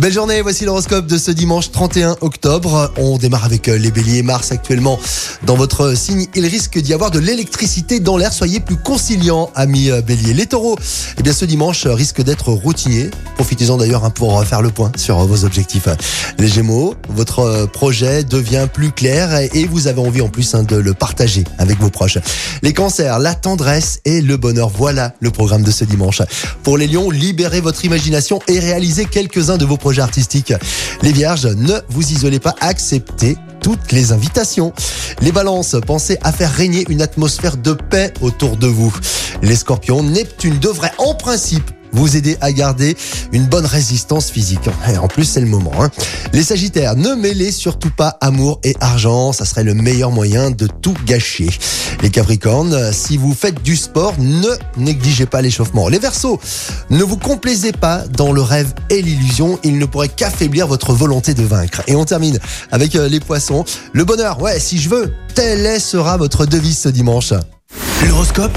Belle journée, voici l'horoscope de ce dimanche 31 octobre. On démarre avec euh, les béliers. Mars actuellement dans votre signe. Il risque d'y avoir de l'électricité dans l'air. Soyez plus conciliants, amis euh, béliers. Les taureaux, eh bien ce dimanche euh, risque d'être routinier. Profitez-en d'ailleurs hein, pour faire le point sur vos objectifs. Les gémeaux, votre projet devient plus clair et- et vous avez envie en plus hein, de le partager avec vos proches. Les cancers, la tendresse et le bonheur. Voilà le programme de ce dimanche. Pour les lions, libérez votre imagination et réalisez quelques-uns de vos projets artistiques. Les vierges, ne vous isolez pas, acceptez toutes les invitations. Les balances, pensez à faire régner une atmosphère de paix autour de vous. Les scorpions, Neptune devrait en principe vous aider à garder une bonne résistance physique. Et en plus, c'est le moment. hein. Les sagittaires, ne mêlez surtout pas amour et argent, ça serait le meilleur moyen de tout gâcher. Les capricornes, si vous faites du sport, ne négligez pas l'échauffement. Les versos, ne vous complaisez pas dans le rêve et l'illusion, il ne pourrait qu'affaiblir votre volonté de vaincre. Et on termine avec euh, les poissons. Le bonheur, ouais, si je veux, telle est sera votre devise ce dimanche. L'horoscope